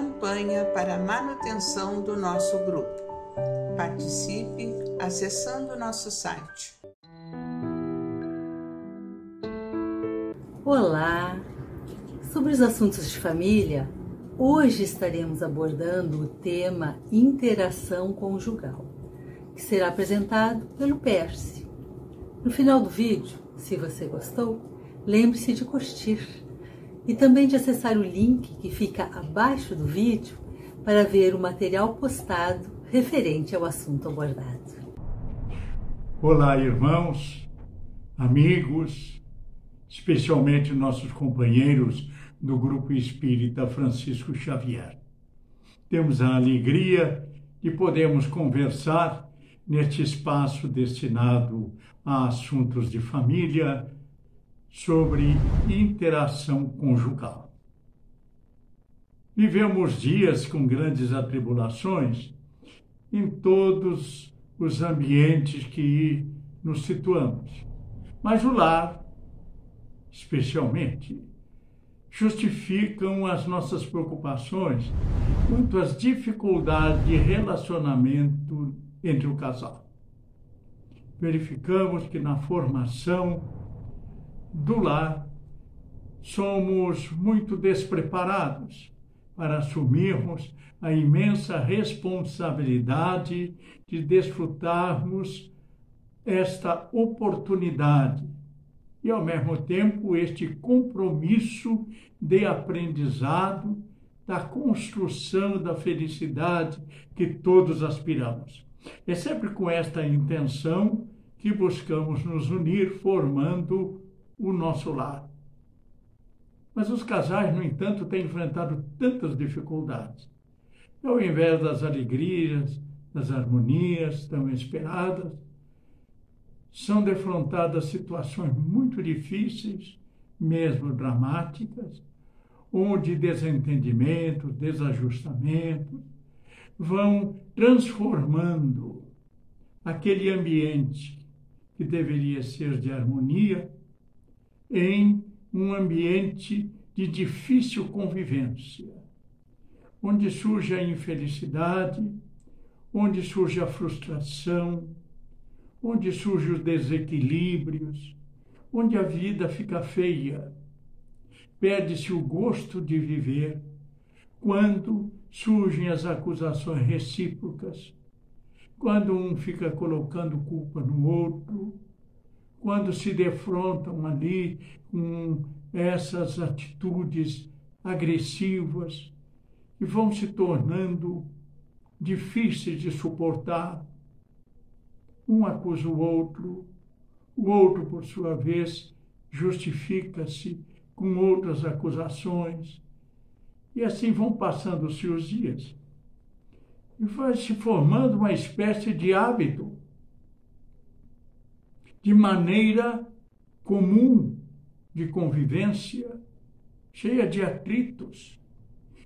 campanha para a manutenção do nosso grupo. Participe acessando nosso site. Olá! Sobre os assuntos de família, hoje estaremos abordando o tema interação conjugal, que será apresentado pelo Percy. No final do vídeo, se você gostou, lembre-se de curtir e também de acessar o link que fica abaixo do vídeo para ver o material postado referente ao assunto abordado. Olá, irmãos, amigos, especialmente nossos companheiros do Grupo Espírita Francisco Xavier. Temos a alegria de podermos conversar neste espaço destinado a assuntos de família sobre interação conjugal. Vivemos dias com grandes atribulações em todos os ambientes que nos situamos, mas o lar, especialmente, justificam as nossas preocupações quanto às dificuldades de relacionamento entre o casal. Verificamos que na formação do lar somos muito despreparados para assumirmos a imensa responsabilidade de desfrutarmos esta oportunidade e, ao mesmo tempo, este compromisso de aprendizado da construção da felicidade que todos aspiramos. É sempre com esta intenção que buscamos nos unir, formando o nosso lar. Mas os casais, no entanto, têm enfrentado tantas dificuldades. Ao invés das alegrias, das harmonias tão esperadas, são defrontadas situações muito difíceis, mesmo dramáticas, onde desentendimentos, desajustamentos vão transformando aquele ambiente que deveria ser de harmonia em um ambiente de difícil convivência, onde surge a infelicidade, onde surge a frustração, onde surgem os desequilíbrios, onde a vida fica feia. Perde-se o gosto de viver quando surgem as acusações recíprocas, quando um fica colocando culpa no outro, quando se defrontam ali com essas atitudes agressivas e vão se tornando difíceis de suportar um acusa o outro, o outro, por sua vez, justifica-se com outras acusações. E assim vão passando-se os dias. E vai se formando uma espécie de hábito, de maneira comum de convivência, cheia de atritos.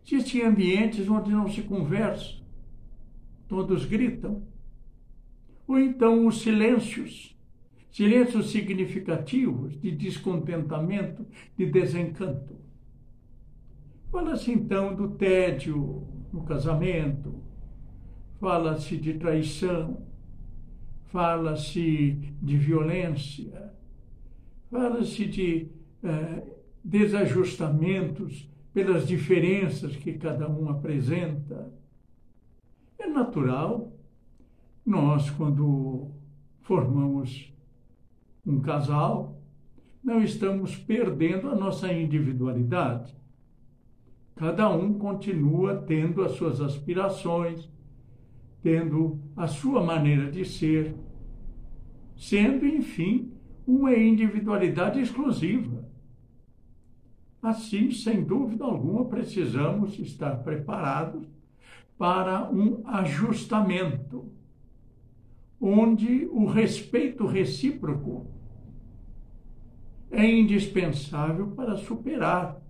Existem ambientes onde não se conversa, todos gritam ou então os silêncios, silêncios significativos de descontentamento, de desencanto. Fala-se então do tédio no casamento, fala-se de traição, fala-se de violência, fala-se de eh, desajustamentos pelas diferenças que cada um apresenta. É natural nós, quando formamos um casal, não estamos perdendo a nossa individualidade. Cada um continua tendo as suas aspirações, tendo a sua maneira de ser, sendo, enfim, uma individualidade exclusiva. Assim, sem dúvida alguma, precisamos estar preparados para um ajustamento onde o respeito recíproco é indispensável para superar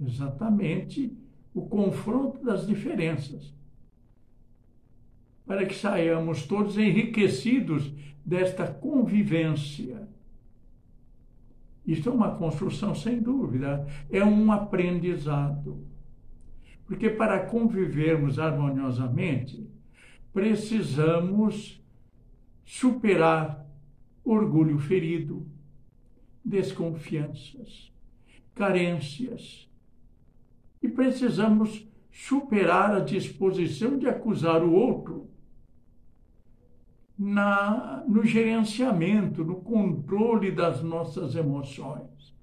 exatamente o confronto das diferenças, para que saiamos todos enriquecidos desta convivência. Isso é uma construção sem dúvida, é um aprendizado. Porque para convivermos harmoniosamente, precisamos superar orgulho ferido, desconfianças, carências. E precisamos superar a disposição de acusar o outro na, no gerenciamento, no controle das nossas emoções.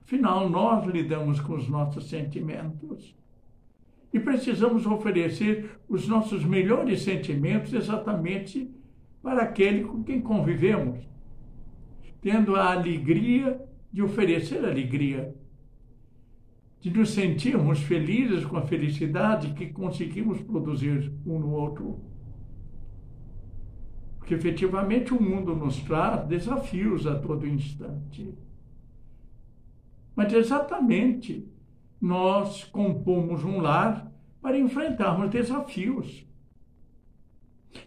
Afinal, nós lidamos com os nossos sentimentos e precisamos oferecer os nossos melhores sentimentos exatamente para aquele com quem convivemos, tendo a alegria de oferecer alegria, de nos sentirmos felizes com a felicidade que conseguimos produzir um no outro. Porque efetivamente o mundo nos traz desafios a todo instante. Mas exatamente nós compomos um lar para enfrentarmos desafios.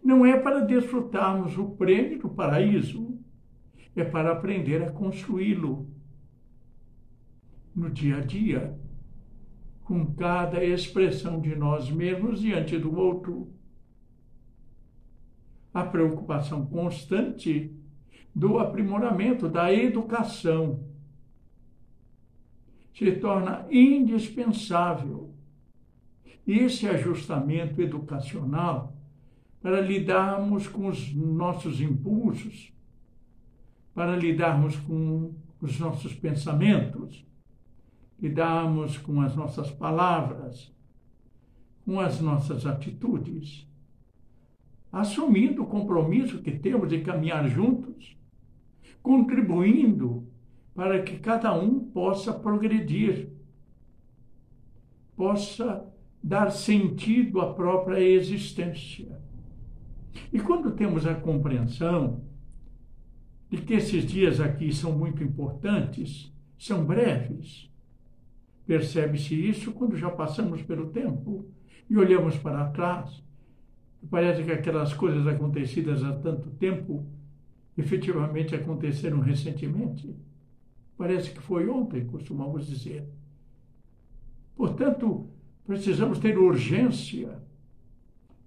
Não é para desfrutarmos o prêmio do paraíso, é para aprender a construí-lo no dia a dia, com cada expressão de nós mesmos diante do outro. A preocupação constante do aprimoramento da educação. Se torna indispensável. Esse ajustamento educacional para lidarmos com os nossos impulsos, para lidarmos com os nossos pensamentos, lidarmos com as nossas palavras, com as nossas atitudes, assumindo o compromisso que temos de caminhar juntos, contribuindo para que cada um possa progredir, possa dar sentido à própria existência. E quando temos a compreensão de que esses dias aqui são muito importantes, são breves, percebe-se isso quando já passamos pelo tempo e olhamos para trás. Parece que aquelas coisas acontecidas há tanto tempo efetivamente aconteceram recentemente. Parece que foi ontem, costumamos dizer. Portanto, precisamos ter urgência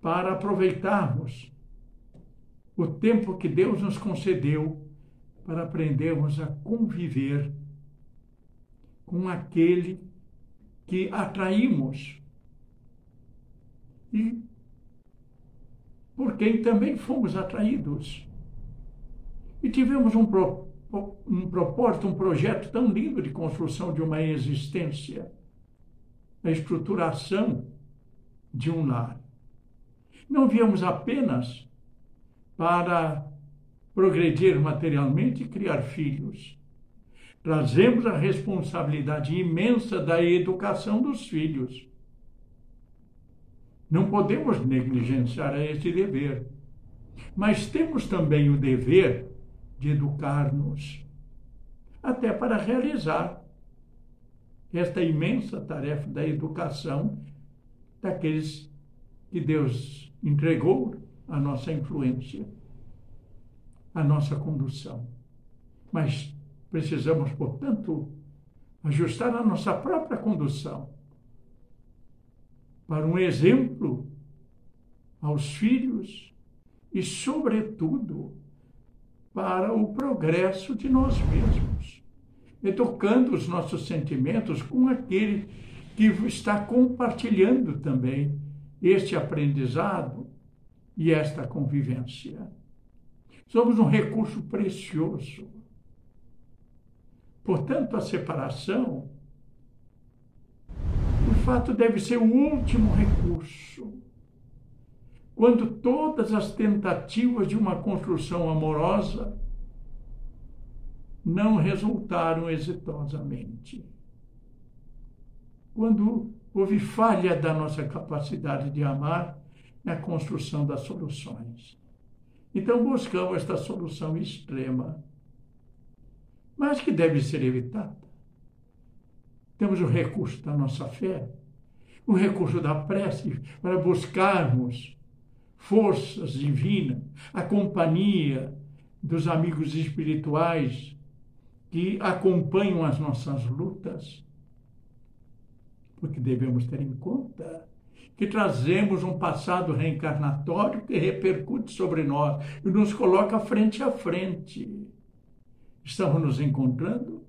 para aproveitarmos o tempo que Deus nos concedeu para aprendermos a conviver com aquele que atraímos e por quem também fomos atraídos. E tivemos um, pro, um propósito, um projeto tão lindo de construção de uma existência, a estruturação de um lar. Não viemos apenas para progredir materialmente e criar filhos. Trazemos a responsabilidade imensa da educação dos filhos. Não podemos negligenciar esse dever, mas temos também o dever de educar-nos, até para realizar esta imensa tarefa da educação daqueles que Deus entregou a nossa influência, a nossa condução. Mas precisamos, portanto, ajustar a nossa própria condução para um exemplo aos filhos e, sobretudo, para o progresso de nós mesmos, educando os nossos sentimentos com aquele que está compartilhando também este aprendizado e esta convivência. Somos um recurso precioso. Portanto, a separação, o fato deve ser o último recurso. Quando todas as tentativas de uma construção amorosa não resultaram exitosamente. Quando houve falha da nossa capacidade de amar, na construção das soluções. Então buscamos esta solução extrema, mas que deve ser evitada. Temos o recurso da nossa fé, o recurso da prece para buscarmos forças divinas, a companhia dos amigos espirituais que acompanham as nossas lutas. porque devemos ter em conta que trazemos um passado reencarnatório que repercute sobre nós e nos coloca frente a frente. Estamos nos encontrando,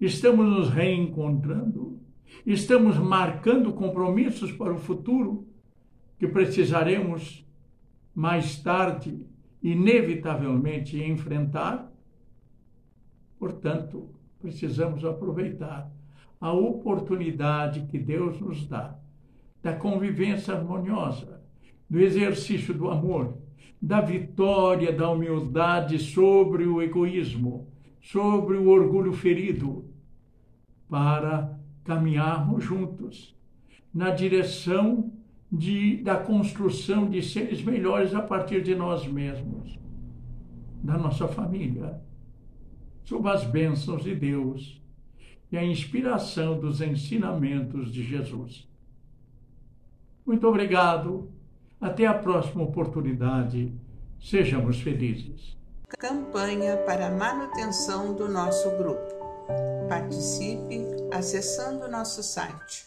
estamos nos reencontrando, estamos marcando compromissos para o futuro que precisaremos mais tarde, inevitavelmente, enfrentar. Portanto, precisamos aproveitar a oportunidade que Deus nos dá da convivência harmoniosa, do exercício do amor, da vitória da humildade sobre o egoísmo, sobre o orgulho ferido, para caminharmos juntos na direção de, da construção de seres melhores a partir de nós mesmos, da nossa família, sob as bênçãos de Deus e a inspiração dos ensinamentos de Jesus. Muito obrigado. Até a próxima oportunidade. Sejamos felizes. Campanha para a manutenção do nosso grupo. Participe acessando nosso site